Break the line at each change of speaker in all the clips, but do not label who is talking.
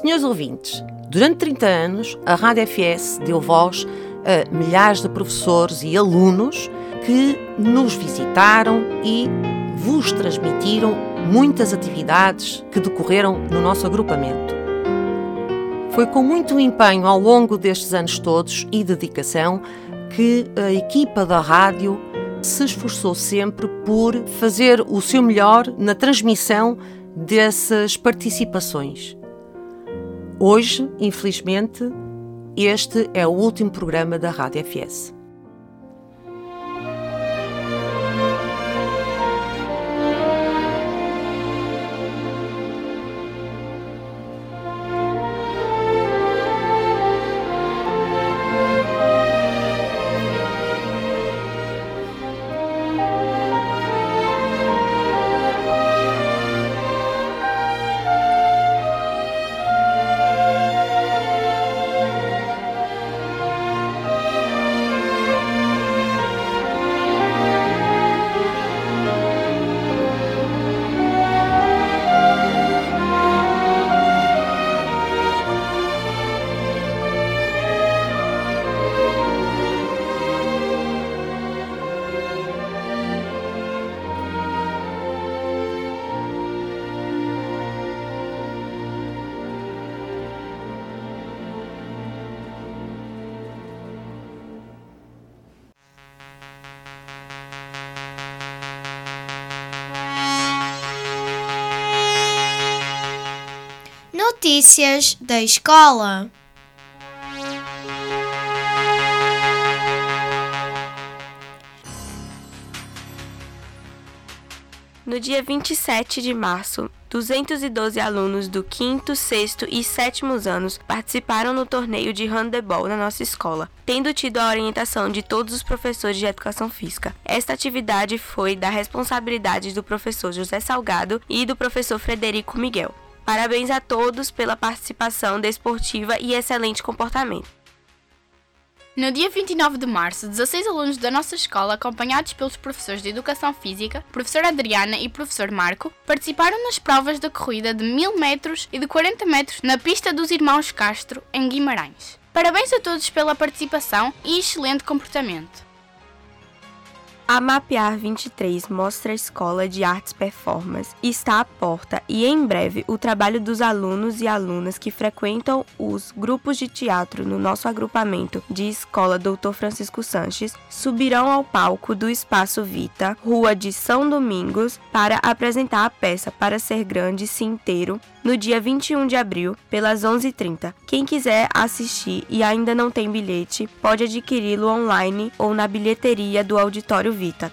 Senhores ouvintes, durante 30 anos a Rádio FS deu voz a milhares de professores e alunos que nos visitaram e vos transmitiram muitas atividades que decorreram no nosso agrupamento. Foi com muito empenho ao longo destes anos todos e dedicação que a equipa da rádio se esforçou sempre por fazer o seu melhor na transmissão dessas participações. Hoje, infelizmente, este é o último programa da Rádio FS.
Notícias da escola.
No dia 27 de março, 212 alunos do 5º, 6 e 7 anos participaram no torneio de handebol na nossa escola, tendo tido a orientação de todos os professores de educação física. Esta atividade foi da responsabilidade do professor José Salgado e do professor Frederico Miguel. Parabéns a todos pela participação desportiva e excelente comportamento.
No dia 29 de março, 16 alunos da nossa escola, acompanhados pelos professores de Educação Física, professor Adriana e professor Marco, participaram nas provas da corrida de 1000 metros e de 40 metros na pista dos Irmãos Castro, em Guimarães. Parabéns a todos pela participação e excelente comportamento.
A Mapear 23 mostra a Escola de Artes Performance está à porta e em breve o trabalho dos alunos e alunas que frequentam os grupos de teatro no nosso agrupamento de Escola Dr. Francisco Sanches subirão ao palco do Espaço Vita, Rua de São Domingos, para apresentar a peça Para Ser Grande Se Inteiro no dia 21 de abril, pelas 11h30. Quem quiser assistir e ainda não tem bilhete, pode adquiri-lo online ou na bilheteria do Auditório Vita.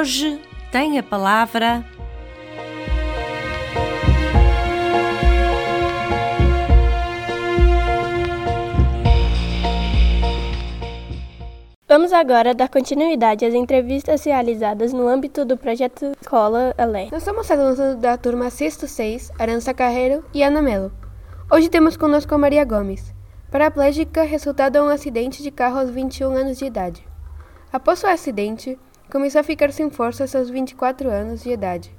Hoje tem a palavra
Vamos agora dar continuidade às entrevistas realizadas no âmbito do projeto Escola Alé.
Nós somos alunos da turma Sexto 6, Arança Carreiro e Ana Melo. Hoje temos conosco a Maria Gomes, paraplégica resultado de um acidente de carro aos 21 anos de idade. Após o acidente, começou a ficar sem forças aos 24 anos de idade.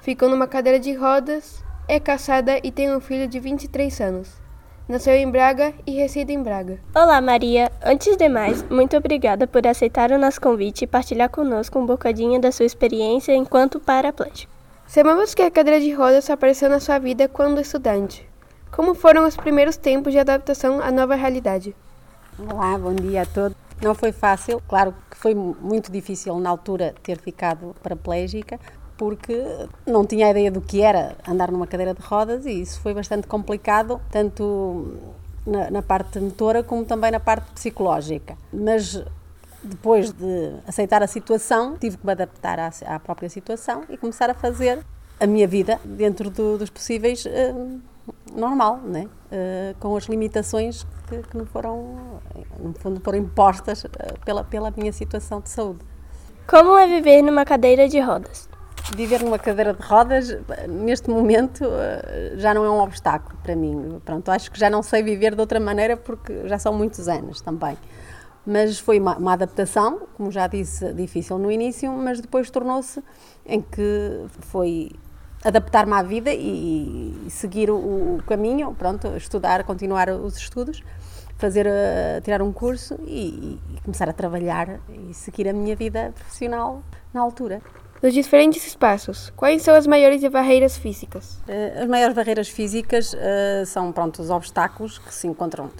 Ficou numa cadeira de rodas, é casada e tem um filho de 23 anos. Nasceu em Braga e reside em Braga.
Olá, Maria. Antes de mais, muito obrigada por aceitar o nosso convite e partilhar conosco um bocadinho da sua experiência enquanto paraplégico.
Sabemos que a cadeira de rodas apareceu na sua vida quando estudante. Como foram os primeiros tempos de adaptação à nova realidade?
Olá, bom dia a todos. Não foi fácil, claro que foi muito difícil na altura ter ficado paraplégica, porque não tinha ideia do que era andar numa cadeira de rodas e isso foi bastante complicado, tanto na, na parte motora como também na parte psicológica. Mas depois de aceitar a situação, tive que me adaptar à, à própria situação e começar a fazer a minha vida dentro do, dos possíveis eh, normal, né? Eh, com as limitações que, que me foram, no fundo, foram impostas eh, pela, pela minha situação de saúde.
Como é viver numa cadeira de rodas?
viver numa cadeira de rodas, neste momento, eh, já não é um obstáculo para mim. Pronto, acho que já não sei viver de outra maneira porque já são muitos anos também. Mas foi uma, uma adaptação, como já disse, difícil no início, mas depois tornou-se em que foi adaptar-me à vida e, e seguir o, o, caminho, pronto, estudar, continuar os estudos, fazer, uh, tirar um curso e, e começar a trabalhar e seguir a minha vida profissional na altura.
Nos diferentes espaços, quais são as maiores barreiras físicas?
As maiores barreiras físicas uh, são pronto, os obstáculos que se encontram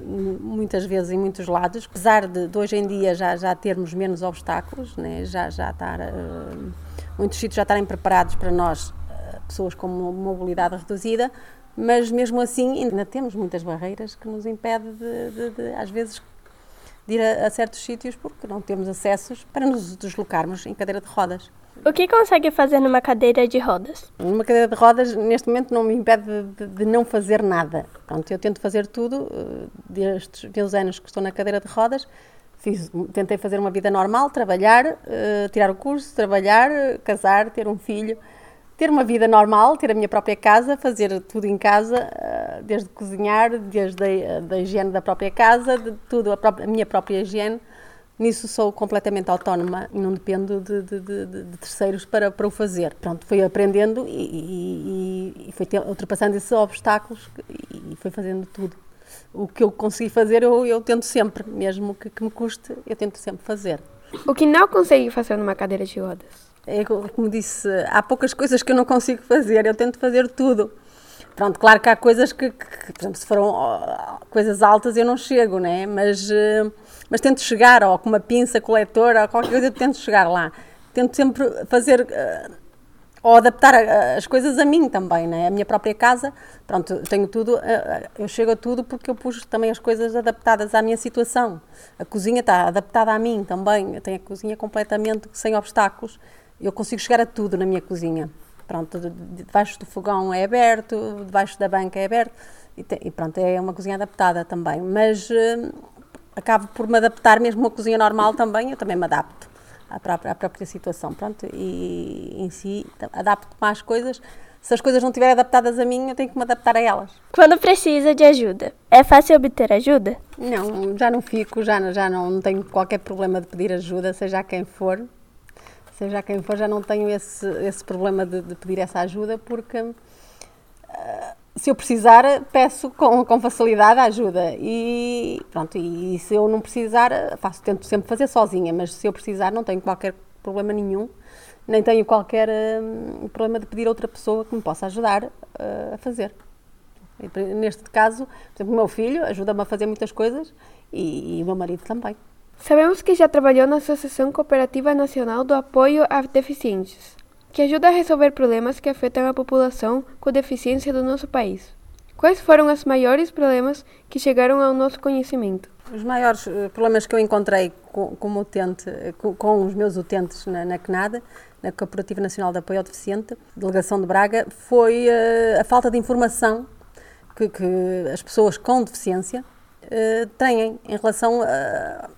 muitas vezes em muitos lados. Apesar de, de hoje em dia já, já termos menos obstáculos, né? já, já estar, muitos sítios já estarem preparados para nós, pessoas com mobilidade reduzida, mas mesmo assim ainda temos muitas barreiras que nos impedem de, de, de às vezes, de ir a, a certos sítios porque não temos acessos para nos deslocarmos em cadeira de rodas.
O que consegue fazer numa cadeira de rodas?
Numa cadeira de rodas, neste momento, não me impede de, de não fazer nada. Pronto, eu tento fazer tudo, eh, destes meus anos que estou na cadeira de rodas, fiz, tentei fazer uma vida normal, trabalhar, uh, tirar o curso, trabalhar, casar, ter um filho, ter uma vida normal, ter a minha própria casa, fazer tudo em casa, uh, desde cozinhar, desde a da higiene da própria casa, de tudo, a, própria, a minha própria higiene Nisso sou completamente autónoma e não dependo de, de, de, de terceiros para, para o fazer. Pronto, fui aprendendo e, e, e fui ultrapassando esses obstáculos e, fui fazendo tudo. O que eu consegui fazer, eu, eu tento sempre, mesmo que, que me custe, eu tento sempre fazer.
O que não consegui fazer numa cadeira de rodas?
É como disse, há poucas coisas que eu não consigo fazer, eu tento fazer tudo. Pronto, claro que há coisas que, que, por exemplo, se foram coisas altas eu não chego, né? Mas uh, mas tento chegar, ou com uma pinça coletora, ou qualquer coisa, eu tento chegar lá. Tento sempre fazer, uh, ou adaptar a, as coisas a mim também, né? a minha própria casa, pronto, tenho tudo, eu chego a tudo porque eu pus também as coisas adaptadas à minha situação. A cozinha está adaptada a mim também, eu tenho a cozinha completamente sem obstáculos, eu consigo chegar a tudo na minha cozinha. Pronto, debaixo do fogão é aberto, debaixo da banca é aberto, e, te, e pronto, é uma cozinha adaptada também, mas... Uh, acabo por me adaptar, mesmo uma cozinha normal também, eu também me adapto à própria, à própria situação, pronto, e em si adapto-me às coisas. Se as coisas não estiverem adaptadas a mim, eu tenho que me adaptar a elas.
Quando precisa de ajuda, é fácil obter ajuda?
Não, já não fico, já, já não, não tenho qualquer problema de pedir ajuda, seja a quem for. Seja quem for, já não tenho esse, esse problema de, de pedir essa ajuda, porque uh, se eu precisar, peço com, com facilidade a ajuda. E pronto, e se eu não precisar, faço, tento sempre fazer sozinha, mas se eu precisar, não tenho qualquer problema nenhum, nem tenho qualquer hum, problema de pedir a outra pessoa que me possa ajudar uh, a fazer. E, neste caso, por exemplo, o meu filho ajuda-me a fazer muitas coisas e, e o meu marido também.
Sabemos que já trabalhou na Associação Cooperativa Nacional do Apoio a Deficientes que ajuda a resolver problemas que afetam a população com deficiência do nosso país. Quais foram os maiores problemas que chegaram ao nosso conhecimento?
Os maiores eh, problemas que eu encontrei com, como utente, eh, com, os meus utentes na, na CNAD, na Cooperativa Nacional de Apoio ao Deficiente, Delegação de Braga, foi uh, a falta de informação que, que, as pessoas com deficiência têm em relação a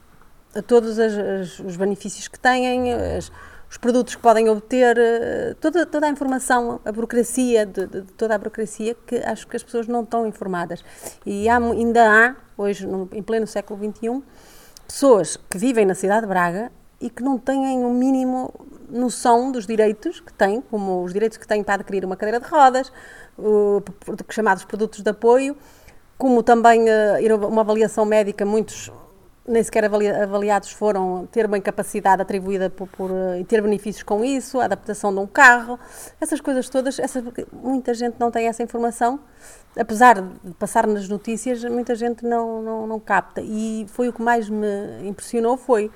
todos as, as, os benefícios que têm, as, os produtos que podem obter, eh, toda, toda a informação, a burocracia, de, de, toda a burocracia, que acho que as pessoas não estão informadas. E há, ainda há, hoje, no, em pleno século XXI, pessoas que vivem na cidade de Braga e que não têm o um mínimo noção dos direitos que têm, como os direitos que têm para adquirir uma cadeira de rodas, uh, chamados produtos de apoio, como também uh, uma avaliação médica, muitos nem sequer avaliados foram ter uma incapacidade atribuída por, por, eh, e ter benefícios com isso, a adaptação de um carro, essas coisas todas, essa, muita gente não tem essa informação, apesar de passar nas notícias, muita gente não, não, não capta. E foi o que mais me impressionou, foi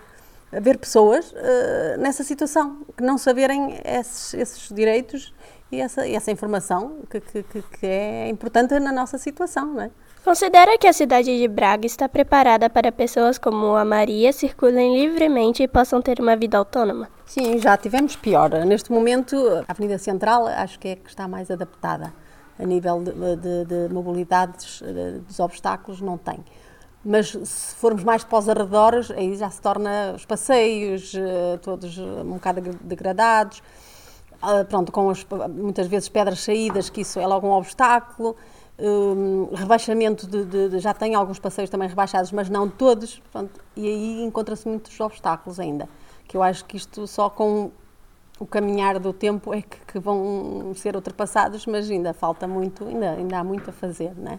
ver pessoas uh, nessa situação, que não saberem esses, esses direitos e essa, essa informação que, que, que é importante na nossa situação, não é?
Considera que a cidade de Braga está preparada para pessoas como a Maria circulem livremente e possam ter uma vida autônoma?
Sim, já tivemos pior. Neste momento, a Avenida Central acho que é que está mais adaptada. A nível de, de, de mobilidades, dos obstáculos, não tem. Mas se formos mais para os arredores, aí já se torna os passeios, eh, todos um bocado degradados. uh, pronto, com as, muitas vezes pedras saídas, que isso é logo um obstáculo. Um, rebaixamento de, de, de, já tem alguns passeios também rebaixados, mas não todos, e aí encontra-se muitos obstáculos ainda, que eu acho que isto só com o caminhar do tempo é que, que, vão ser ultrapassados, mas ainda falta muito, ainda, ainda há muito a fazer, né?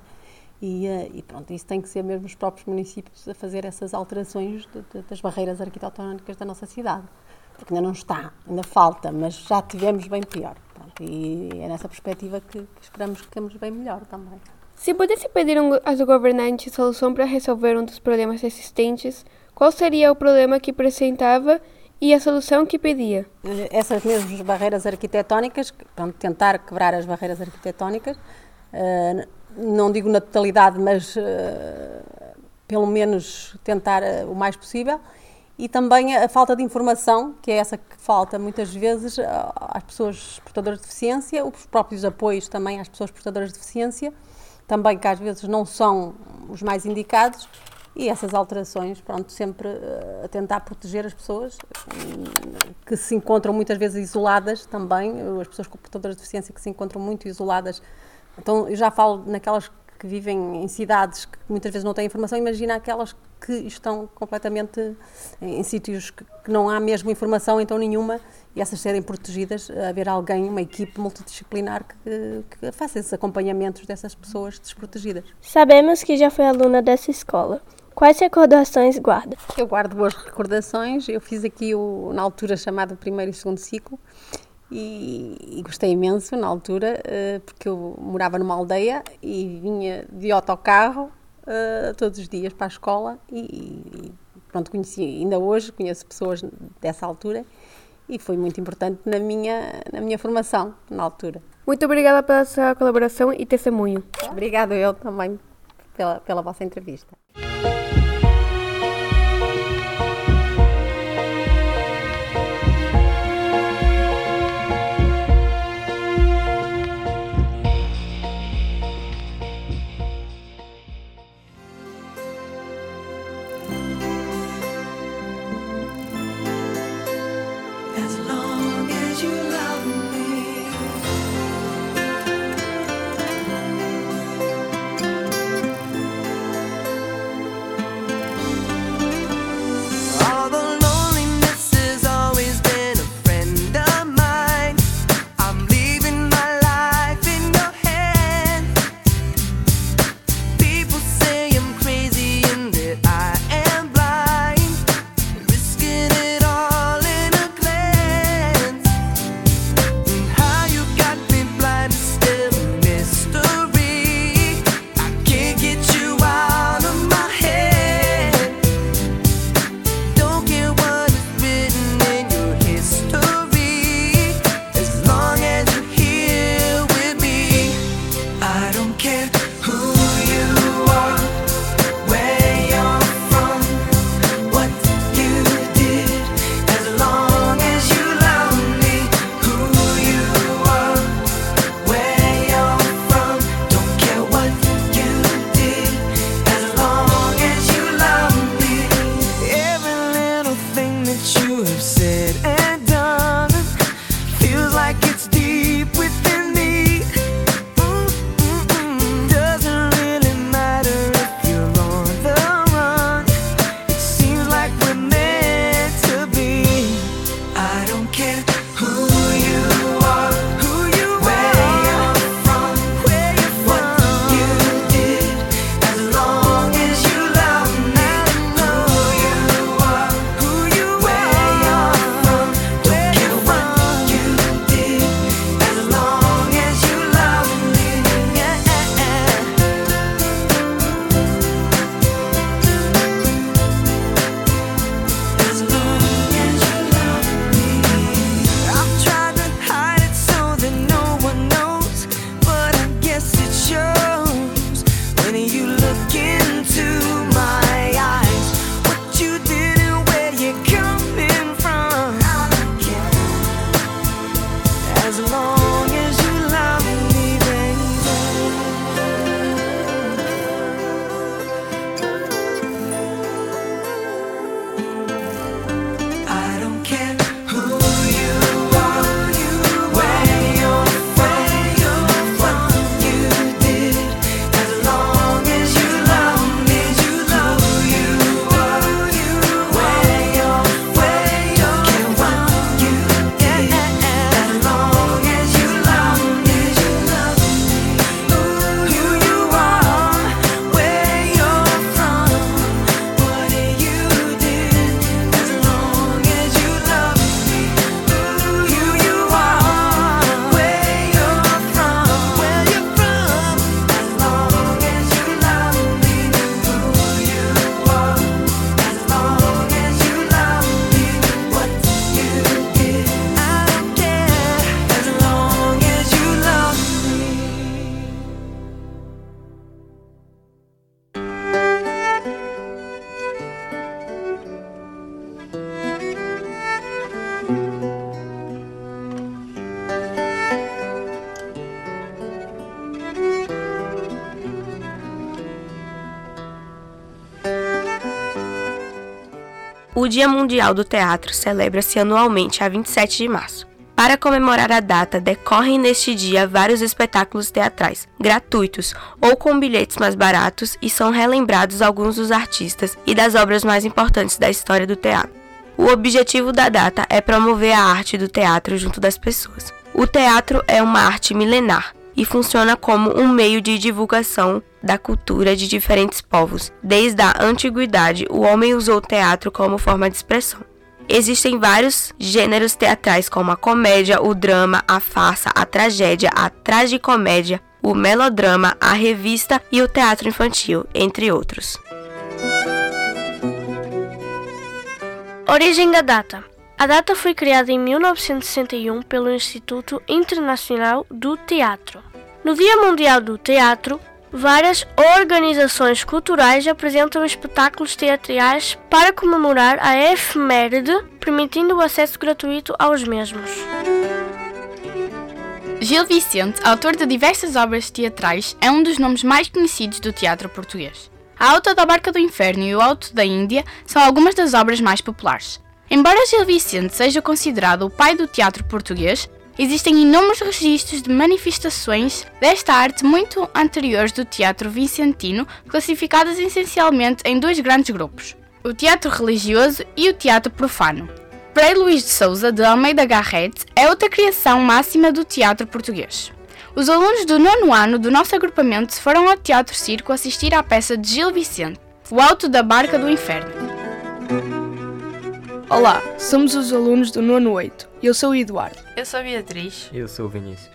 E, eh, e pronto, isso tem que ser mesmo os próprios municípios a fazer essas alterações de, de, das barreiras arquitetónicas da nossa cidade, porque ainda não está, ainda falta, mas já tivemos bem pior. E é nessa perspectiva que, que esperamos que temos bem melhor também.
Se pudesse pedir aos governantes solução para resolver um dos problemas existentes, qual seria o problema que apresentava e a solução que pedia?
Essas mesmas barreiras arquitetónicas, pronto, tentar quebrar as barreiras arquitetónicas, uh, não digo na totalidade, mas uh, pelo menos tentar uh, o mais possível. E também a falta de informação, que é essa que falta muitas vezes às pessoas portadoras de deficiência, os próprios apoios também às pessoas portadoras de deficiência, também que às vezes não são os mais indicados e essas alterações, pronto, sempre uh, a tentar proteger as pessoas um, que se encontram muitas vezes isoladas também, as pessoas com portadoras de deficiência que se encontram muito isoladas. Então, eu já falo naquelas que vivem em cidades que muitas vezes não têm informação, imagina aquelas que estão completamente em, em sítios que, que, não há mesmo informação, então nenhuma, e essas serem protegidas, haver alguém, uma equipe multidisciplinar que, que faça esses acompanhamentos dessas pessoas desprotegidas.
Sabemos que já foi aluna dessa escola. Quais recordações guarda?
Eu guardo boas recordações. Eu fiz aqui o, na altura chamado primeiro e segundo ciclo e, e gostei imenso na altura uh, porque eu morava numa aldeia e vinha de autocarro uh, todos os dias para a escola e, e pronto conheci ainda hoje conheço pessoas dessa altura e foi muito importante na minha na minha formação na altura.
Muito obrigada pela sua colaboração e testemunho.
Obrigada eu também pela, pela vossa entrevista.
O Dia Mundial do Teatro celebra-se anualmente a 27 de março. Para comemorar a data, decorrem neste dia vários espetáculos teatrais, gratuitos ou com bilhetes mais baratos, e são relembrados alguns dos artistas e das obras mais importantes da história do teatro. O objetivo da data é promover a arte do teatro junto das pessoas. O teatro é uma arte milenar e funciona como um meio de divulgação da cultura de diferentes povos. Desde a antiguidade, o homem usou o teatro como forma de expressão. Existem vários gêneros teatrais, como a comédia, o drama, a farsa, a tragédia, a tragicomédia, o melodrama, a revista e o teatro infantil, entre outros.
Origem da data. A data foi criada em 1961 pelo Instituto Internacional do Teatro. No Dia Mundial do Teatro, Várias organizações culturais apresentam espetáculos teatrais para comemorar a efeméride, permitindo o acesso gratuito aos mesmos.
Gil Vicente, autor de diversas obras teatrais, é um dos nomes mais conhecidos do teatro português. A Alta da Barca do Inferno e o Alto da Índia são algumas das obras mais populares. Embora Gil Vicente seja considerado o pai do teatro português, Existem inúmeros registros de manifestações desta arte muito anteriores do teatro vicentino, classificadas essencialmente em dois grandes grupos: o teatro religioso e o teatro profano. Frei Luís de Souza de Almeida Garrett é outra criação máxima do teatro português. Os alunos do nono ano do nosso agrupamento foram ao Teatro Circo assistir à peça de Gil Vicente, O Alto da Barca do Inferno.
Olá, somos os alunos do nono 8. Eu sou o Eduardo.
Eu sou a Beatriz.
Eu sou o Vinícius.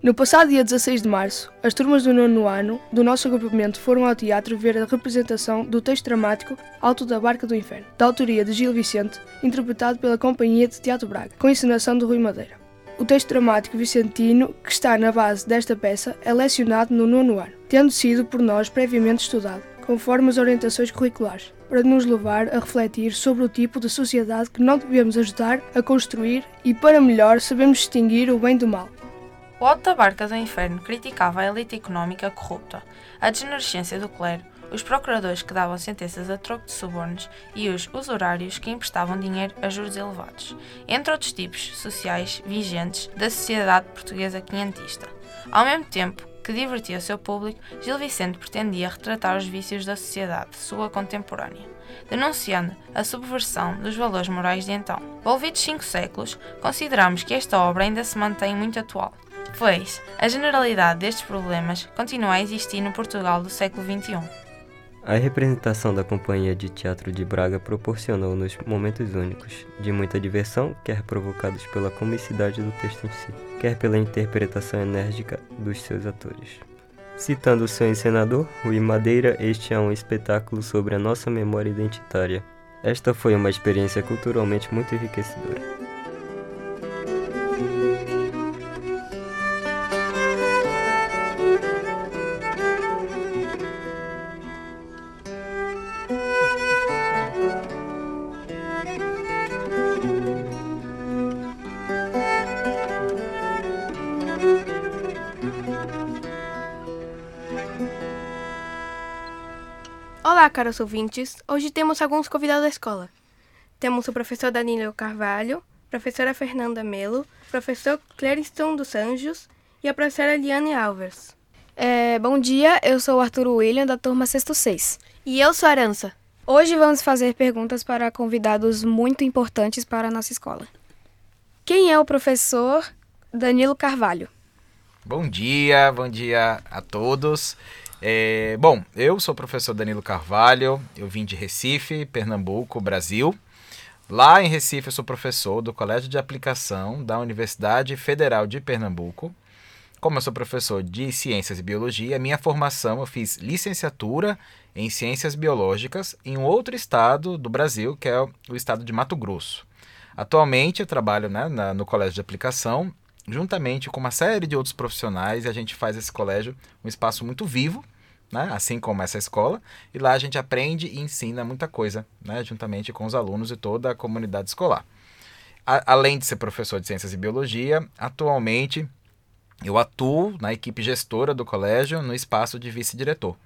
No passado dia 16 de março, as turmas do nono ano do nosso agrupamento foram ao teatro ver a representação do texto dramático Alto da Barca do Inferno, da autoria de Gil Vicente, interpretado pela Companhia de Teatro Braga, com encenação de Rui Madeira. O texto dramático vicentino que está na base desta peça é lecionado no nono ano, tendo sido por nós previamente estudado, conforme as orientações curriculares para nos levar a refletir sobre o tipo de sociedade que não devemos ajudar a construir e, para melhor, sabemos distinguir o bem do mal.
O Alto da Barca do Inferno criticava a elite económica corrupta, a degenerescência do clero, os procuradores que davam sentenças a troco de subornos e os usurários que emprestavam dinheiro a juros elevados, entre outros tipos sociais vigentes da sociedade portuguesa quinhentista. Ao mesmo tempo, que divertia seu público, Gil Vicente pretendia retratar os vícios da sociedade sua contemporânea, denunciando a subversão dos valores morais de então. Volvidos cinco séculos, consideramos que esta obra ainda se mantém muito atual, pois a generalidade destes problemas continua a existir no Portugal do século XXI.
A representação da Companhia de Teatro de Braga proporcionou-nos momentos únicos, de muita diversão, quer provocados pela comicidade do texto em si, quer pela interpretação enérgica dos seus atores. Citando seu encenador, Rui Madeira, este é um espetáculo sobre a nossa memória identitária. Esta foi uma experiência culturalmente muito enriquecedora.
Olá, caros ouvintes. Hoje temos alguns convidados da escola. Temos o professor Danilo Carvalho, professora Fernanda Melo, professor Clériston dos Anjos e a professora Eliane Alves.
É, bom dia, eu sou o Arthur William, da turma Sexto 6.
E eu sou a Arança.
Hoje vamos fazer perguntas para convidados muito importantes para a nossa escola. Quem é o professor Danilo Carvalho?
Bom dia, bom dia a todos. É, bom, eu sou o professor Danilo Carvalho, eu vim de Recife, Pernambuco, Brasil. Lá em Recife eu sou professor do Colégio de Aplicação da Universidade Federal de Pernambuco. Como eu sou professor de Ciências e Biologia, minha formação eu fiz licenciatura em Ciências Biológicas em um outro estado do Brasil, que é o estado de Mato Grosso. Atualmente eu trabalho né, na, no Colégio de Aplicação juntamente com uma série de outros profissionais, e a gente faz esse colégio um espaço muito vivo, né? assim como essa escola, e lá a gente aprende e ensina muita coisa, né? juntamente com os alunos e toda a comunidade escolar. A, além de ser professor de Ciências e Biologia, atualmente eu atuo na equipe gestora do colégio no espaço de vice-diretor.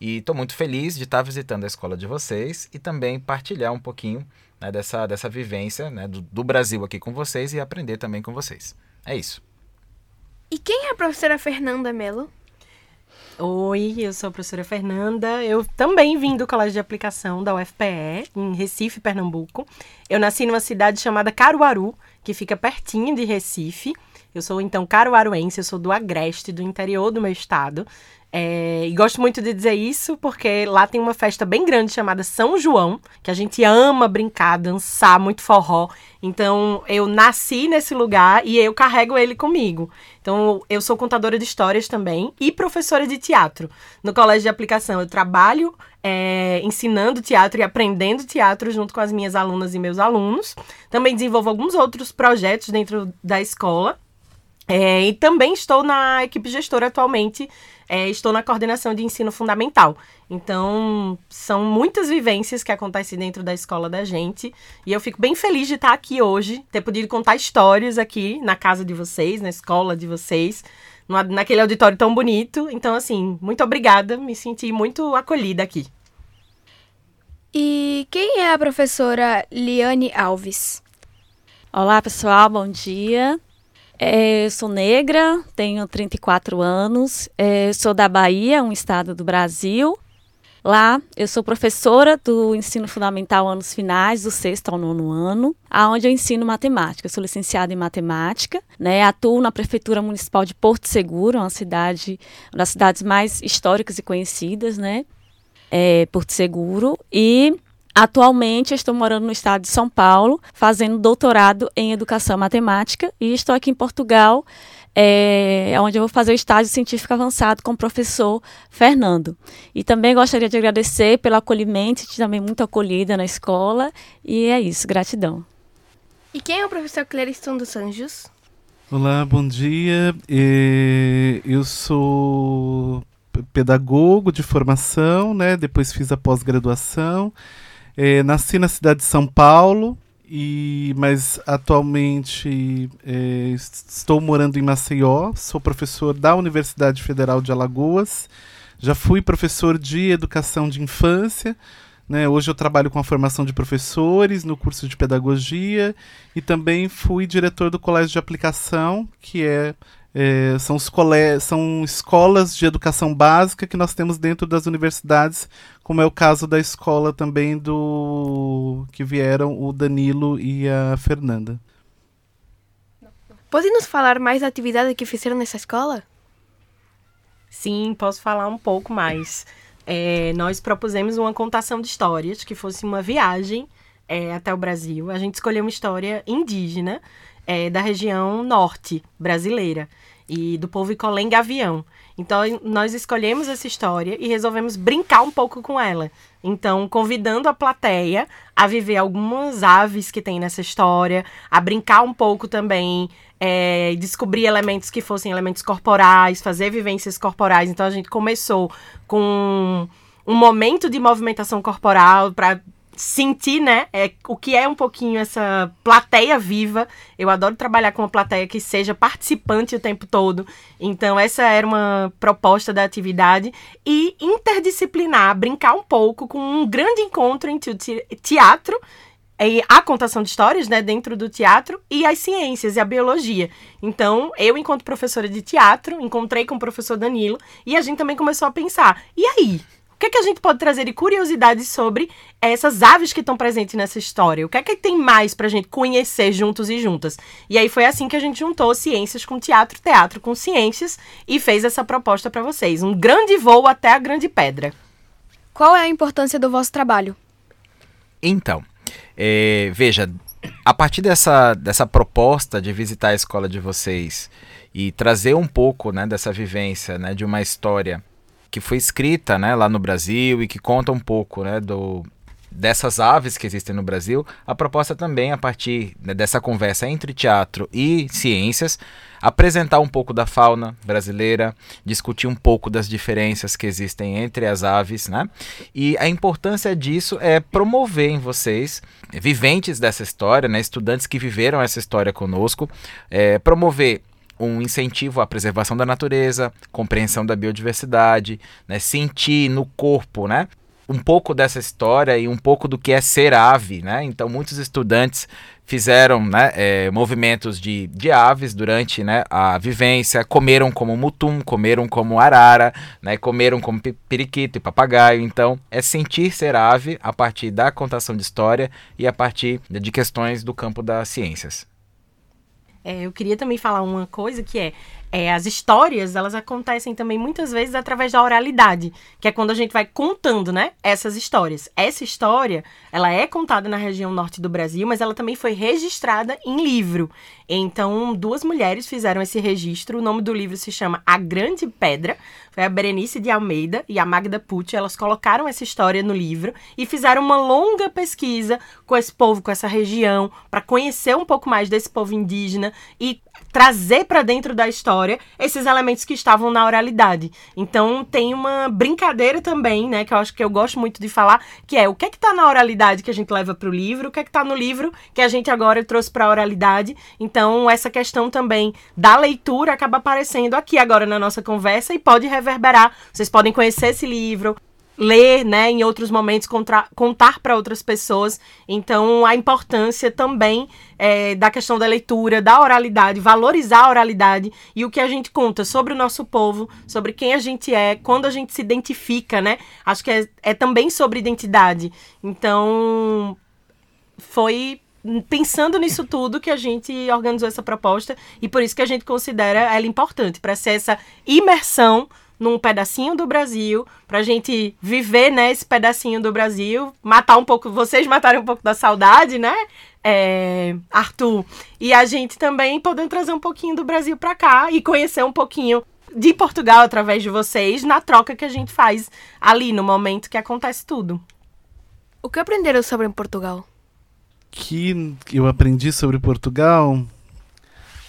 E estou muito feliz de estar visitando a escola de vocês e também partilhar um pouquinho né, dessa, dessa vivência né, do, do Brasil aqui com vocês e aprender também com vocês. É isso.
E quem é a professora Fernanda Mello?
Oi, eu sou a professora Fernanda. Eu também vim do Colégio de Aplicação da UFPE, em Recife, Pernambuco. Eu nasci numa cidade chamada Caruaru, que fica pertinho de Recife. Eu sou então caruaruense, eu sou do Agreste, do interior do meu estado. É, e gosto muito de dizer isso porque lá tem uma festa bem grande chamada São João, que a gente ama brincar, dançar, muito forró. Então eu nasci nesse lugar e eu carrego ele comigo. Então eu sou contadora de histórias também e professora de teatro. No colégio de aplicação eu trabalho é, ensinando teatro e aprendendo teatro junto com as minhas alunas e meus alunos. Também desenvolvo alguns outros projetos dentro da escola. É, e também estou na equipe gestora atualmente é, estou na coordenação de ensino fundamental. Então, são muitas vivências que acontecem dentro da escola da gente. E eu fico bem feliz de estar aqui hoje, ter podido contar histórias aqui na casa de vocês, na escola de vocês, naquele auditório tão bonito. Então, assim, muito obrigada, me senti muito acolhida aqui.
E quem é a professora Liane Alves?
Olá, pessoal, bom dia. É, sou negra, tenho 34 anos, é, sou da Bahia, um estado do Brasil. Lá, eu sou professora do ensino fundamental anos finais, do sexto ao nono ano, aonde eu ensino matemática. Eu sou licenciada em matemática, né? Atuo na Prefeitura Municipal de Porto Seguro, uma cidade, uma das cidades mais históricas e conhecidas, né? É, Porto Seguro. E Atualmente estou morando no estado de São Paulo, fazendo doutorado em educação matemática e estou aqui em Portugal, é, onde eu vou fazer o estágio científico avançado com o professor Fernando. E também gostaria de agradecer pelo acolhimento, também muito acolhida na escola. E é isso, gratidão.
E quem é o professor Cleriston dos Anjos?
Olá, bom dia. Eu sou pedagogo de formação, né? Depois fiz a pós-graduação. É, nasci na cidade de São Paulo, e mas atualmente é, estou morando em Maceió. Sou professor da Universidade Federal de Alagoas. Já fui professor de educação de infância. Né? Hoje eu trabalho com a formação de professores no curso de pedagogia e também fui diretor do Colégio de Aplicação, que é é, são, são escolas de educação básica que nós temos dentro das universidades, como é o caso da escola também do que vieram o Danilo e a Fernanda.
Pode nos falar mais da atividade que fizeram nessa escola?
Sim, posso falar um pouco mais. É, nós propusemos uma contação de histórias, que fosse uma viagem é, até o Brasil. A gente escolheu uma história indígena é, da região norte brasileira e do povo Icolém Gavião. Então, nós escolhemos essa história e resolvemos brincar um pouco com ela. Então, convidando a plateia a viver algumas aves que tem nessa história, a brincar um pouco também, é, descobrir elementos que fossem elementos corporais, fazer vivências corporais. Então, a gente começou com um momento de movimentação corporal para sentir, né, é, o que é um pouquinho essa plateia viva. Eu adoro trabalhar com uma plateia que seja participante o tempo todo. Então, essa era uma proposta da atividade. E interdisciplinar, brincar um pouco com um grande encontro entre o teatro a contação de histórias, né, dentro do teatro e as ciências e a biologia. Então, eu, enquanto professora de teatro, encontrei com o professor Danilo e a gente também começou a pensar: e aí? Que, é que a gente pode trazer de curiosidades sobre essas aves que estão presentes nessa história? O que é que tem mais para a gente conhecer juntos e juntas? E aí foi assim que a gente juntou ciências com teatro, teatro com ciências e fez essa proposta para vocês. Um grande voo até a grande pedra.
Qual é a importância do vosso trabalho?
Então, é, veja, a partir dessa, dessa proposta de visitar a escola de vocês e trazer um pouco né, dessa vivência né, de uma história que foi escrita né, lá no Brasil e que conta um pouco né, do, dessas aves que existem no Brasil, a proposta também, a partir né, dessa conversa entre teatro e ciências, apresentar um pouco da fauna brasileira, discutir um pouco das diferenças que existem entre as aves, né? E a importância disso é promover em vocês, viventes dessa história, né, estudantes que viveram essa história conosco, é, promover um incentivo à preservação da natureza, compreensão da biodiversidade, né, sentir no corpo, né, um pouco dessa história e um pouco do que é ser ave, né? Então muitos estudantes fizeram né, é, movimentos de, de aves durante né, a vivência, comeram como mutum, comeram como arara, né, comeram como periquito e papagaio. Então é sentir ser ave a partir da contação de história e a partir de questões do campo das ciências.
É, eu queria também falar uma coisa que é é, as histórias, elas acontecem também muitas vezes através da oralidade, que é quando a gente vai contando, né, essas histórias. Essa história, ela é contada na região norte do Brasil, mas ela também foi registrada em livro. Então, duas mulheres fizeram esse registro. O nome do livro se chama A Grande Pedra. Foi a Berenice de Almeida e a Magda Pucci. Elas colocaram essa história no livro e fizeram uma longa pesquisa com esse povo, com essa região, para conhecer um pouco mais desse povo indígena e trazer para dentro da história esses elementos que estavam na oralidade. Então tem uma brincadeira também, né, que eu acho que eu gosto muito de falar, que é o que é que tá na oralidade que a gente leva para o livro, o que é que tá no livro que a gente agora trouxe para a oralidade. Então essa questão também da leitura acaba aparecendo aqui agora na nossa conversa e pode reverberar. Vocês podem conhecer esse livro, ler, né, em outros momentos, contar para outras pessoas. Então, a importância também é, da questão da leitura, da oralidade, valorizar a oralidade e o que a gente conta sobre o nosso povo, sobre quem a gente é, quando a gente se identifica, né? Acho que é, é também sobre identidade. Então, foi pensando nisso tudo que a gente organizou essa proposta e por isso que a gente considera ela importante para ser essa imersão num pedacinho do Brasil, pra gente viver, né, esse pedacinho do Brasil, matar um pouco, vocês matarem um pouco da saudade, né, é, Arthur, e a gente também podendo trazer um pouquinho do Brasil pra cá e conhecer um pouquinho de Portugal através de vocês, na troca que a gente faz ali, no momento que acontece tudo.
O que aprenderam sobre Portugal?
Que eu aprendi sobre Portugal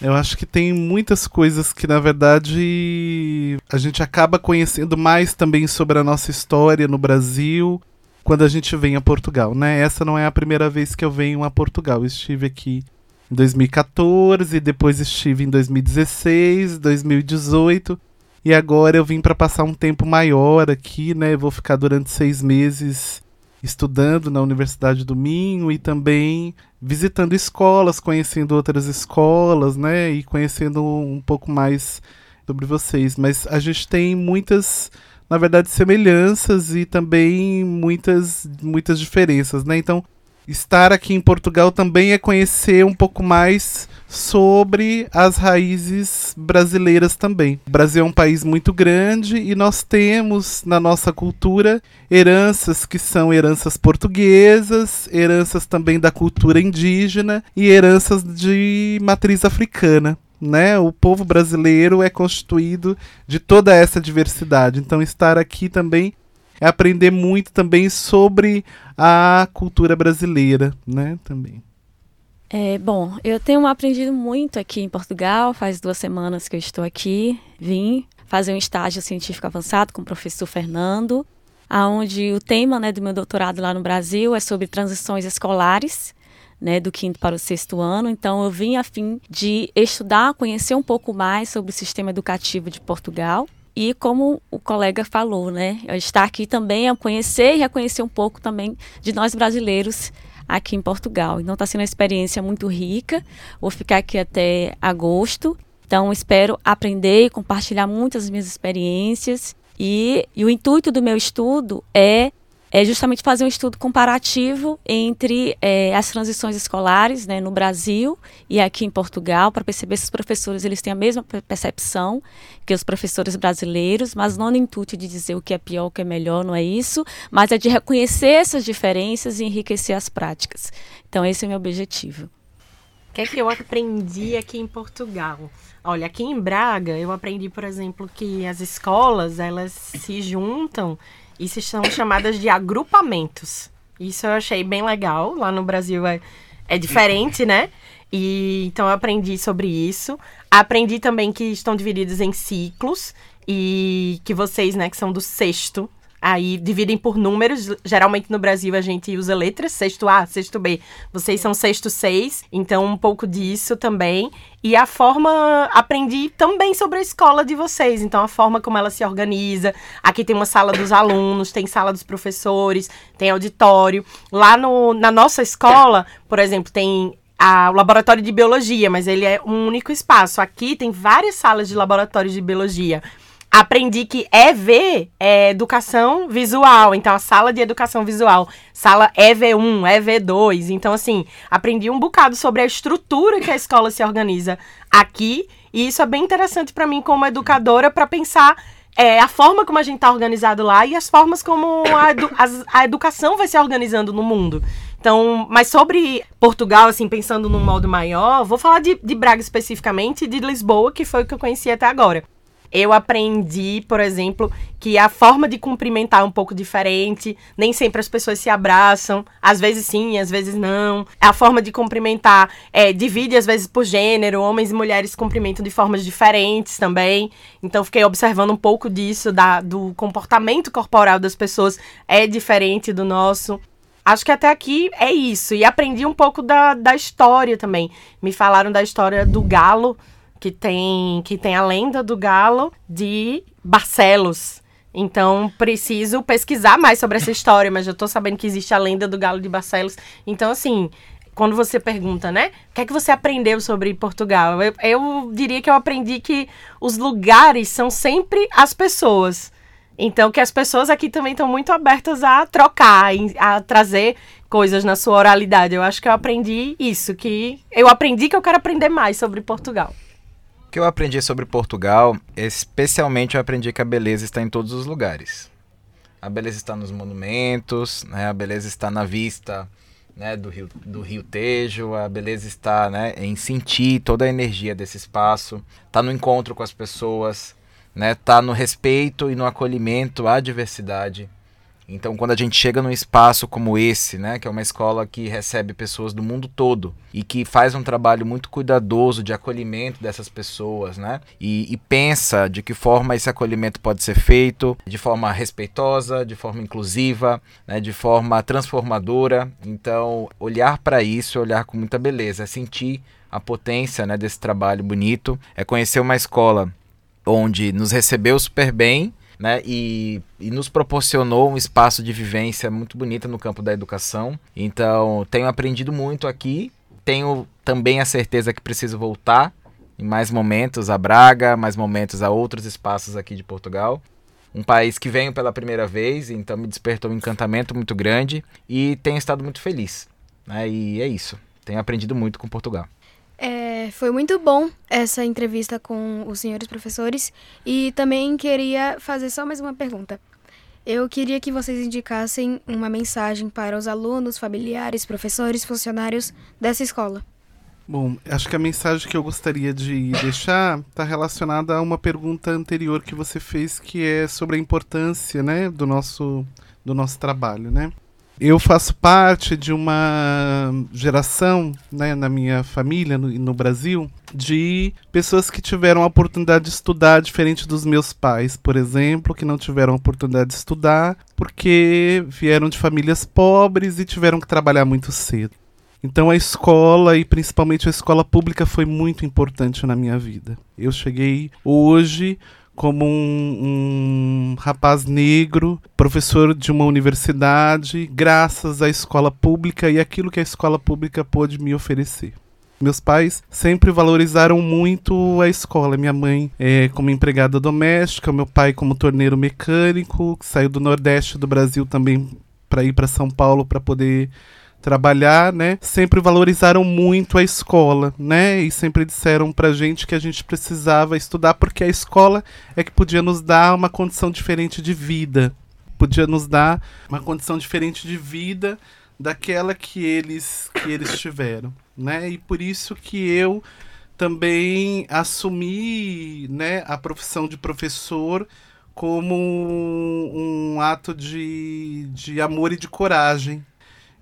eu acho que tem muitas coisas que, na verdade, a gente acaba conhecendo mais também sobre a nossa história no Brasil quando a gente vem a Portugal, né? Essa não é a primeira vez que eu venho a Portugal. Eu estive aqui em 2014, depois estive em 2016, 2018 e agora eu vim para passar um tempo maior aqui, né? Vou ficar durante seis meses estudando na Universidade do Minho e também visitando escolas, conhecendo outras escolas, né? E conhecendo um pouco mais sobre vocês. Mas a gente tem muitas, na verdade, semelhanças e também muitas, muitas diferenças, né? Então, estar aqui em Portugal também é conhecer um pouco mais sobre as raízes brasileiras também. O Brasil é um país muito grande e nós temos na nossa cultura heranças que são heranças portuguesas, heranças também da cultura indígena e heranças de matriz africana. Né? O povo brasileiro é constituído de toda essa diversidade. Então estar aqui também é aprender muito também sobre a cultura brasileira, né? Também.
É, bom, eu tenho aprendido muito aqui em Portugal, faz duas semanas que eu estou aqui. Vim fazer um estágio científico avançado com o professor Fernando, aonde o tema né, do meu doutorado lá no Brasil é sobre transições escolares, né, do quinto para o sexto ano. Então, eu vim a fim de estudar, conhecer um pouco mais sobre o sistema educativo de Portugal. E como o colega falou, né, estar aqui também é conhecer e reconhecer um pouco também de nós brasileiros aqui em Portugal. Então está sendo uma experiência muito rica. Vou ficar aqui até agosto. Então espero aprender e compartilhar muitas minhas experiências. E, e o intuito do meu estudo é é justamente fazer um estudo comparativo entre é, as transições escolares né, no Brasil e aqui em Portugal, para perceber se os professores eles têm a mesma percepção que os professores brasileiros, mas não no intuito de dizer o que é pior, o que é melhor, não é isso, mas é de reconhecer essas diferenças e enriquecer as práticas. Então, esse é o meu objetivo.
O que é que eu aprendi aqui em Portugal? Olha, aqui em Braga, eu aprendi, por exemplo, que as escolas, elas se juntam isso são chamadas de agrupamentos. Isso eu achei bem legal. Lá no Brasil é, é diferente, né? E então eu aprendi sobre isso. Aprendi também que estão divididos em ciclos e que vocês, né, que são do sexto Aí dividem por números. Geralmente no Brasil a gente usa letras, sexto A, sexto B. Vocês são sexto seis, então um pouco disso também. E a forma. Aprendi também sobre a escola de vocês. Então, a forma como ela se organiza. Aqui tem uma sala dos alunos, tem sala dos professores, tem auditório. Lá no, na nossa escola, por exemplo, tem a, o laboratório de biologia, mas ele é um único espaço. Aqui tem várias salas de laboratório de biologia aprendi que EV é educação visual. Então, a sala de educação visual, sala EV1, EV2. Então, assim, aprendi um bocado sobre a estrutura que a escola se organiza aqui. E isso é bem interessante para mim, como educadora, para pensar é, a forma como a gente está organizado lá e as formas como a, edu a educação vai se organizando no mundo. Então, mas sobre Portugal, assim, pensando num modo maior, vou falar de, de Braga especificamente e de Lisboa, que foi o que eu conheci até agora eu aprendi, por exemplo, que a forma de cumprimentar é um pouco diferente. Nem sempre as pessoas se abraçam. Às vezes sim, às vezes não. A forma de cumprimentar é, divide, às vezes, por gênero. Homens e mulheres cumprimentam de formas diferentes também. Então, fiquei observando um pouco disso, da, do comportamento corporal das pessoas é diferente do nosso. Acho que até aqui é isso. E aprendi um pouco da, da história também. Me falaram da história do galo que tem, que tem a lenda do galo de Barcelos. Então, preciso pesquisar mais sobre essa história, mas já tô sabendo que existe a lenda do galo de Barcelos. Então, assim, quando você pergunta, né? O que é que você aprendeu sobre Portugal? Eu, eu diria que eu aprendi que os lugares são sempre as pessoas. Então, que as pessoas aqui também estão muito abertas a trocar, a trazer coisas na sua oralidade. Eu acho que eu aprendi isso, que eu aprendi que eu quero aprender mais sobre Portugal
que eu aprendi sobre Portugal, especialmente eu aprendi que a beleza está em todos os lugares. A beleza está nos monumentos, né? a beleza está na vista né? do, rio, do rio Tejo, a beleza está né? em sentir toda a energia desse espaço, está no encontro com as pessoas, né? tá no respeito e no acolhimento à diversidade. Então, quando a gente chega num espaço como esse, né, que é uma escola que recebe pessoas do mundo todo e que faz um trabalho muito cuidadoso de acolhimento dessas pessoas, né, e, e pensa de que forma esse acolhimento pode ser feito, de forma respeitosa, de forma inclusiva, né, de forma transformadora. Então, olhar para isso, olhar com muita beleza, é sentir a potência, né, desse trabalho bonito, é conhecer uma escola onde nos recebeu super bem né? E, e nos proporcionou um espaço de vivência muito bonita no campo da educação. Então, tenho aprendido muito aqui. Tenho também a certeza que preciso voltar em mais momentos a Braga, mais momentos a outros espaços aqui de Portugal. Um país que venho pela primeira vez, então me despertou um encantamento muito grande e tenho estado muito feliz. Né? E é isso. Tenho aprendido muito com Portugal.
É, foi muito bom essa entrevista com os senhores professores e também queria fazer só mais uma pergunta. Eu queria que vocês indicassem uma mensagem para os alunos, familiares, professores, funcionários dessa escola.
Bom, acho que a mensagem que eu gostaria de deixar está relacionada a uma pergunta anterior que você fez, que é sobre a importância, né, do nosso do nosso trabalho, né? Eu faço parte de uma geração, né, na minha família, no, no, Brasil, de pessoas que tiveram a oportunidade de estudar diferente dos meus pais, por exemplo, que não tiveram a oportunidade de estudar porque vieram de famílias pobres e tiveram que trabalhar muito cedo. Então a escola e principalmente a escola pública foi muito importante na minha vida. Eu cheguei hoje como um, um, rapaz negro, professor de uma universidade, graças à escola pública e aquilo que a escola pública pôde me oferecer. Meus pais sempre valorizaram muito a escola. Minha mãe é como empregada doméstica, meu pai como torneiro mecânico, que saiu do Nordeste do Brasil também para ir para São Paulo para poder trabalhar, né? Sempre valorizaram muito a escola, né? E sempre disseram pra gente que a gente precisava estudar porque a escola é que podia nos dar uma condição diferente de vida. Podia nos dar uma condição diferente de vida daquela que eles que eles tiveram, né? E por isso que eu também assumi, né, a profissão de professor como um, um ato de, de amor e de coragem,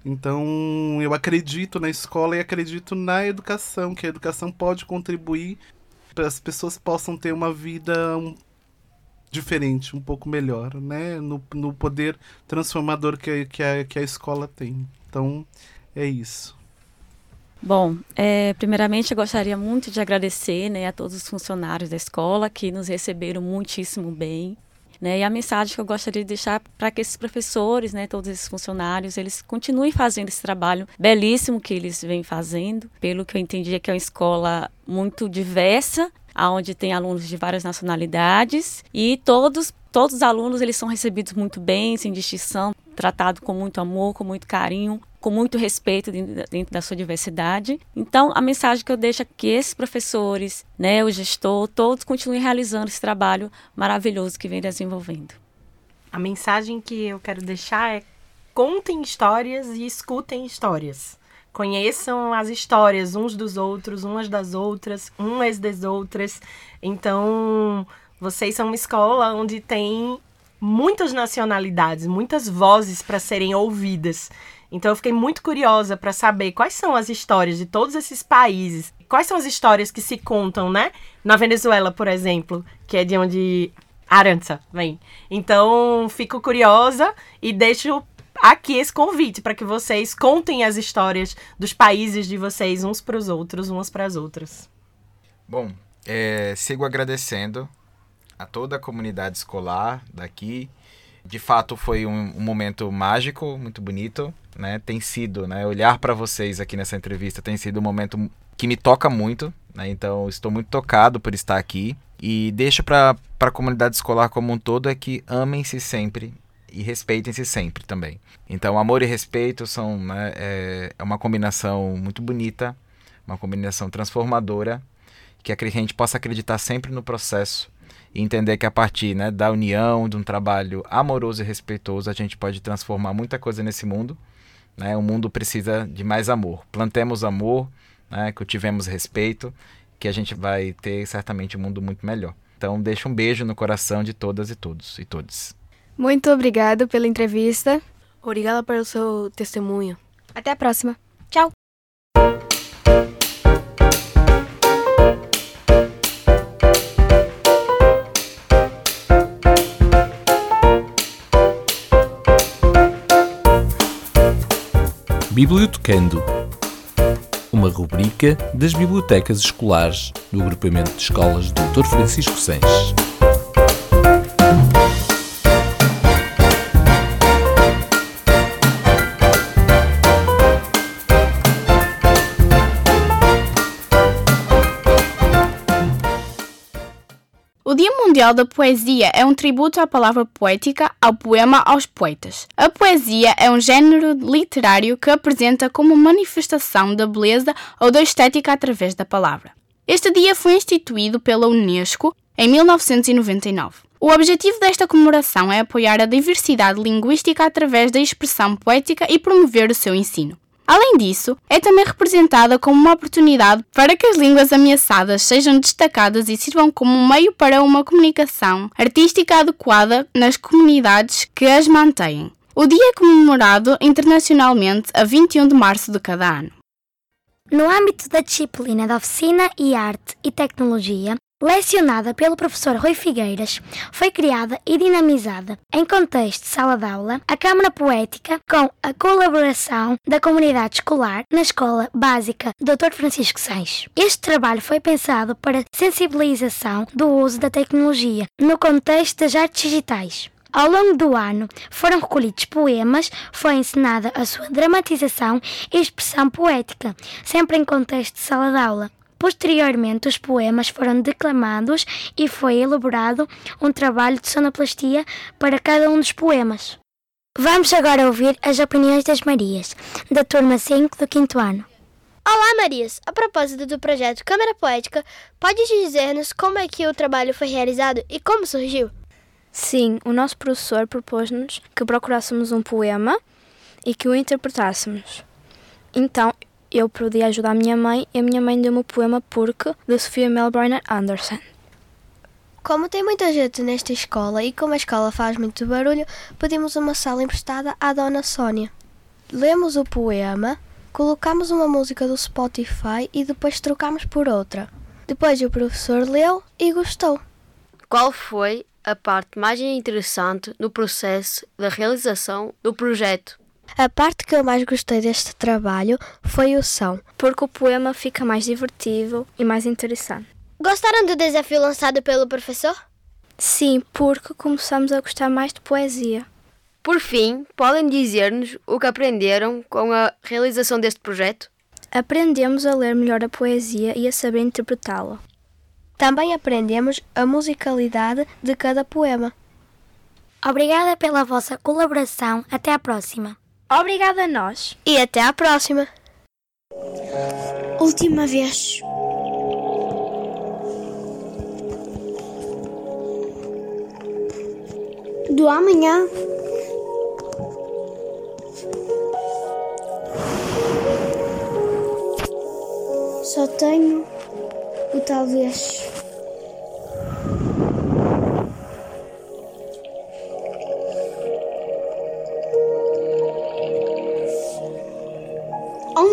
então, eu acredito na escola e acredito na educação, que a educação pode contribuir para as pessoas possam ter uma vida diferente, um pouco melhor, né? No, no poder transformador que, que, a, que a escola tem. Então, é isso.
Bom, é, primeiramente eu gostaria muito de agradecer né, a todos os funcionários da escola que nos receberam muitíssimo bem. Né, e a mensagem que eu gostaria de deixar para que esses professores, né, todos esses funcionários, eles continuem fazendo esse trabalho belíssimo que eles vêm fazendo. Pelo que eu entendi, é que é uma escola muito diversa, onde tem alunos de várias nacionalidades e todos todos os alunos eles são recebidos muito bem, sem distinção, tratados com muito amor, com muito carinho, com muito respeito dentro da sua diversidade. Então, a mensagem que eu deixo é que esses professores, né, o gestor, todos continuem realizando esse trabalho maravilhoso que vem desenvolvendo.
A mensagem que eu quero deixar é contem histórias e escutem histórias. Conheçam as histórias uns dos outros, umas das outras, umas das outras. Então, vocês são uma escola onde tem muitas nacionalidades, muitas vozes para serem ouvidas. Então eu fiquei muito curiosa para saber quais são as histórias de todos esses países. Quais são as histórias que se contam, né? Na Venezuela, por exemplo, que é de onde Arança vem. Então, fico curiosa e deixo aqui esse convite para que vocês contem as histórias dos países de vocês uns para os outros, umas para as outras.
Bom, é, sigo agradecendo a toda a comunidade escolar daqui. De fato, foi um, um momento mágico, muito bonito né, tem sido, né, olhar para vocês aqui nessa entrevista tem sido um momento que me toca muito, né, então estou muito tocado por estar aqui e deixo para a comunidade escolar como um todo é que amem-se sempre e respeitem-se sempre também. Então, amor e respeito são né, é, é uma combinação muito bonita, uma combinação transformadora, que a gente possa acreditar sempre no processo e entender que a partir né, da união, de um trabalho amoroso e respeitoso, a gente pode transformar muita coisa nesse mundo né? O mundo precisa de mais amor. Plantemos amor, né? cultivemos respeito, que a gente vai ter certamente um mundo muito melhor. Então, deixa um beijo no coração de todas e todos e todos.
Muito obrigado pela entrevista.
Obrigada pelo seu testemunho.
Até a próxima.
Bibliotecando uma rubrica das bibliotecas escolares do agrupamento de escolas Dr. Francisco Sanches.
Mundial da Poesia é um tributo à palavra poética, ao poema, aos poetas. A poesia é um género literário que apresenta como manifestação da beleza ou da estética através da palavra. Este dia foi instituído pela Unesco em 1999. O objetivo desta comemoração é apoiar a diversidade linguística através da expressão poética e promover o seu ensino. Além disso, é também representada como uma oportunidade para que as línguas ameaçadas sejam destacadas e sirvam como um meio para uma comunicação artística adequada nas comunidades que as mantêm. O dia é comemorado internacionalmente a 21 de março de cada ano.
No âmbito da disciplina de Oficina e Arte e Tecnologia, Lecionada pelo professor Rui Figueiras, foi criada e dinamizada, em contexto de sala de aula, a Câmara Poética com a colaboração da comunidade escolar na Escola Básica Dr. Francisco Seix. Este trabalho foi pensado para sensibilização do uso da tecnologia no contexto das artes digitais. Ao longo do ano foram recolhidos poemas, foi ensinada a sua dramatização e expressão poética, sempre em contexto de sala de aula. Posteriormente, os poemas foram declamados e foi elaborado um trabalho de sonoplastia para cada um dos poemas. Vamos agora ouvir as opiniões das Marias, da turma 5 do 5 ano.
Olá, Marias! A propósito do projeto Câmara Poética, pode dizer-nos como é que o trabalho foi realizado e como surgiu?
Sim, o nosso professor propôs-nos que procurássemos um poema e que o interpretássemos. Então, eu podia ajudar a minha mãe e a minha mãe deu-me o poema Porque, de Sofia Melbourne Anderson.
Como tem muita gente nesta escola e como a escola faz muito barulho, pedimos uma sala emprestada à Dona Sónia. Lemos o poema, colocamos uma música do Spotify e depois trocamos por outra. Depois o professor leu e gostou.
Qual foi
a parte mais interessante no processo da realização do projeto?
A parte que eu mais gostei deste trabalho foi o som.
Porque o poema fica mais divertido e mais interessante.
Gostaram do desafio lançado pelo professor?
Sim, porque começamos a gostar mais de poesia.
Por fim, podem dizer-nos o que aprenderam com a realização deste projeto?
Aprendemos a ler melhor a poesia e a saber interpretá-la.
Também aprendemos a musicalidade de cada poema.
Obrigada pela vossa colaboração. Até à próxima.
Obrigada a nós.
E até à próxima.
Última vez. Do amanhã. Só tenho o talvez.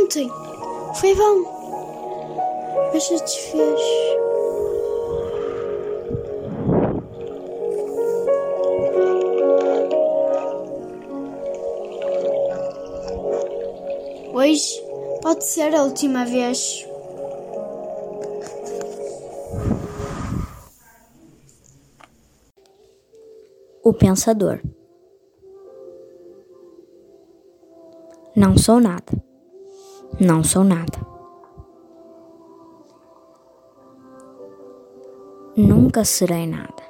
Ontem foi bom, mas se desfez. Hoje pode ser a última vez.
O pensador. Não sou nada. Não sou nada. Nunca serei nada.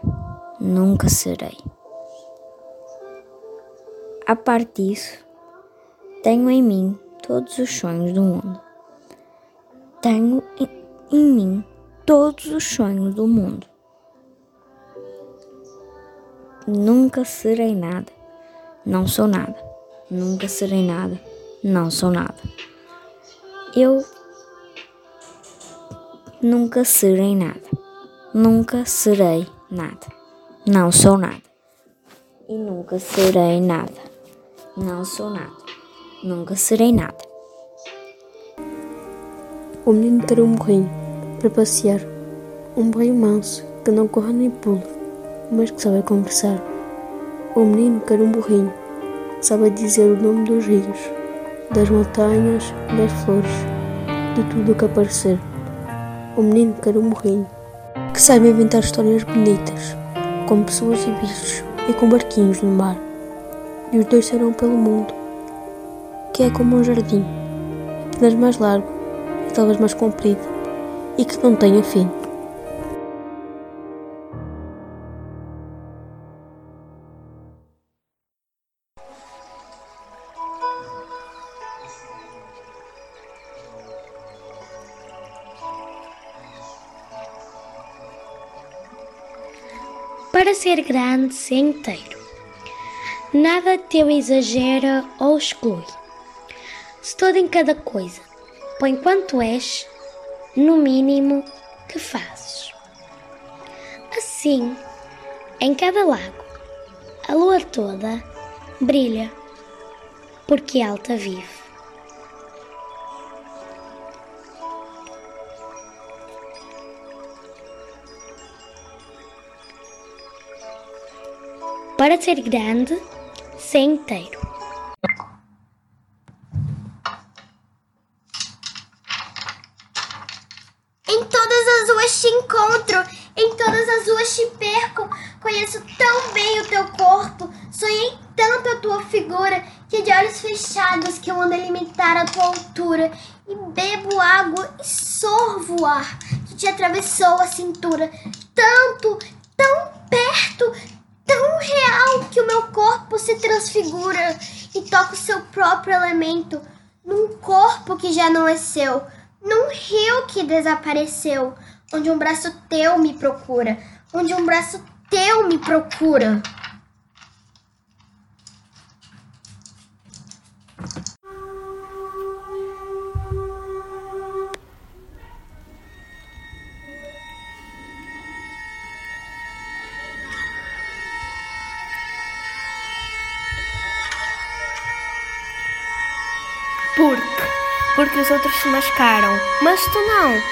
Nunca serei. A parte disso, tenho em mim todos os sonhos do mundo. Tenho em mim todos os sonhos do mundo. Nunca serei nada. Não sou nada. Nunca serei nada. Não sou nada. Eu nunca serei nada. Nunca serei nada. Não sou nada. E nunca serei nada. Não sou nada. Nunca serei nada.
O menino ter um burrinho para passear. Um burrinho manso que não corre nem pula, mas que sabe conversar. O menino quer um burrinho que sabe dizer o nome dos rios, das montanhas, das flores, de tudo o que aparecer. O menino quer um burrinho que sabe inventar histórias bonitas, com pessoas e bichos e com barquinhos no mar. E os dois serão pelo mundo, que é como um jardim, apenas mais largo e talvez mais comprido, e que não tenha fim.
Ser grande, ser inteiro. Nada teu exagera ou exclui. Se todo em cada coisa, põe quanto és, no mínimo que fazes. Assim, em cada lago, a lua toda brilha, porque alta vive. Para ser grande, ser inteiro. Em todas as ruas te encontro, em todas as ruas te perco. Conheço tão bem o teu corpo, sonhei tanto a tua figura, que de olhos fechados que eu ando a limitar a tua altura. E bebo água e sorvo o ar que te atravessou a cintura. Tanto, tão perto, real que o meu corpo se transfigura e toca o seu próprio elemento num corpo que já não é seu, num rio que desapareceu, onde um braço teu me procura, onde um braço teu me procura.
Porque? Porque os outros se mascaram, mas tu não.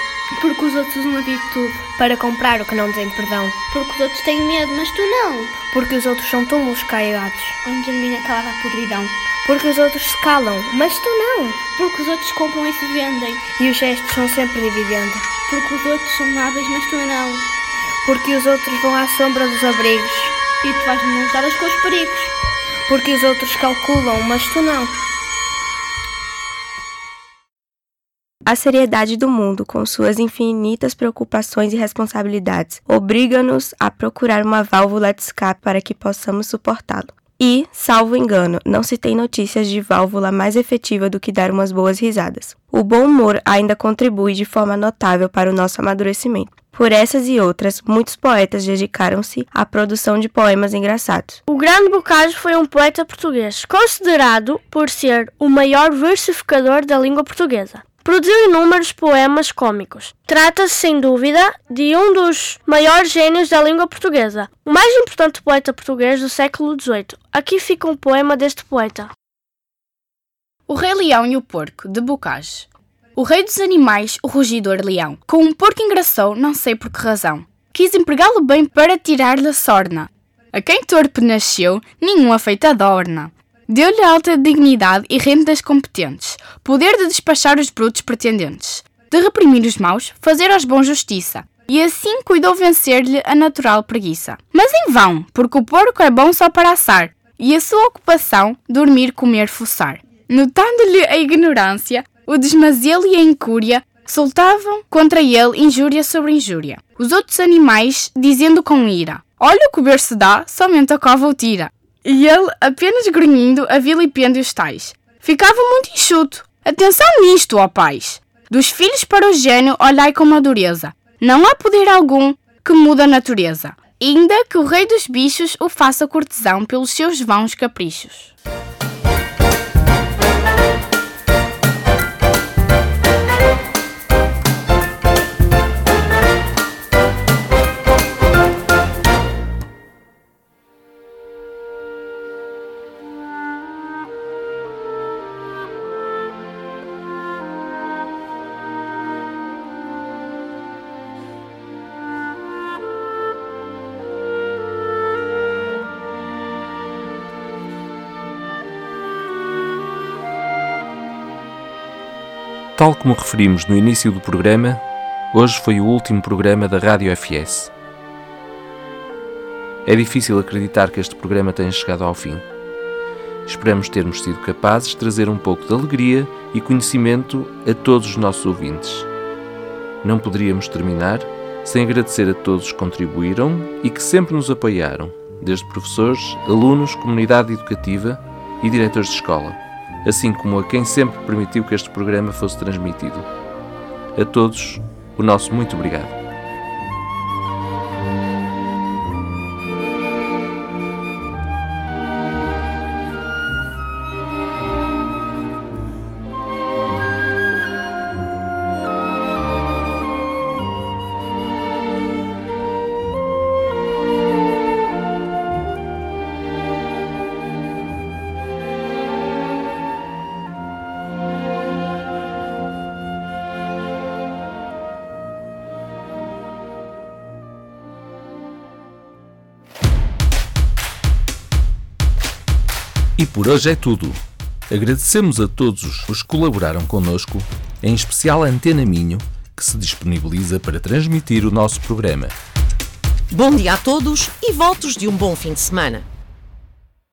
Porque os outros usam a virtude.
Para comprar o que não tem perdão.
Porque os outros têm medo, mas tu não.
Porque os outros são túmulos caiados.
Onde termina calada a podridão.
Porque os outros se calam, mas tu não.
Porque os outros compram e se vendem.
E os gestos são sempre dividendo.
Porque os outros são hábeis, mas tu não.
Porque os outros vão à sombra dos abrigos.
E tu vais mãos dadas com os perigos.
Porque os outros calculam, mas tu não.
A seriedade do mundo, com suas infinitas preocupações e responsabilidades, obriga-nos a procurar uma válvula de escape para que possamos suportá-lo. E, salvo engano, não se tem notícias de válvula mais efetiva do que dar umas boas risadas. O bom humor ainda contribui de forma notável para o nosso amadurecimento. Por essas e outras, muitos poetas dedicaram-se à produção de poemas engraçados.
O Grande Bocage foi um poeta português, considerado por ser o maior versificador da língua portuguesa. Produziu inúmeros poemas cômicos. Trata-se, sem dúvida, de um dos maiores gênios da língua portuguesa, o mais importante poeta português do século XVIII. Aqui fica um poema deste poeta.
O Rei Leão e o Porco, de Bocage. O rei dos animais, o rugidor leão, com um porco engraçou, não sei por que razão. Quis empregá-lo bem para tirar-lhe a sorna. A quem torpe nasceu, nenhum feita adorna. Deu-lhe alta dignidade e rendas competentes, poder de despachar os brutos pretendentes, de reprimir os maus, fazer aos bons justiça, e assim cuidou vencer-lhe a natural preguiça. Mas em vão, porque o porco é bom só para assar, e a sua ocupação, dormir, comer, fuçar. Notando-lhe a ignorância, o desmazelo e a incúria, soltavam contra ele injúria sobre injúria. Os outros animais, dizendo com ira, Olha o que o berço dá, somente a cova o tira. E ele, apenas grunhindo, a vilipêndios tais. Ficava muito enxuto. Atenção nisto, ó pais! Dos filhos para o gênio, olhai com madureza. Não há poder algum que muda a natureza. Ainda que o rei dos bichos o faça cortesão pelos seus vãos caprichos.
Tal como referimos no início do programa, hoje foi o último programa da Rádio FS. É difícil acreditar que este programa tenha chegado ao fim. Esperamos termos sido capazes de trazer um pouco de alegria e conhecimento a todos os nossos ouvintes. Não poderíamos terminar sem agradecer a todos que contribuíram e que sempre nos apoiaram, desde professores, alunos, comunidade educativa e diretores de escola assim como a quem sempre permitiu que este programa fosse transmitido. A todos, o nosso muito obrigado. Por hoje é tudo. Agradecemos a todos os que colaboraram connosco, em especial a Antena Minho, que se disponibiliza para transmitir o nosso programa.
Bom dia a todos e votos de um bom fim de semana.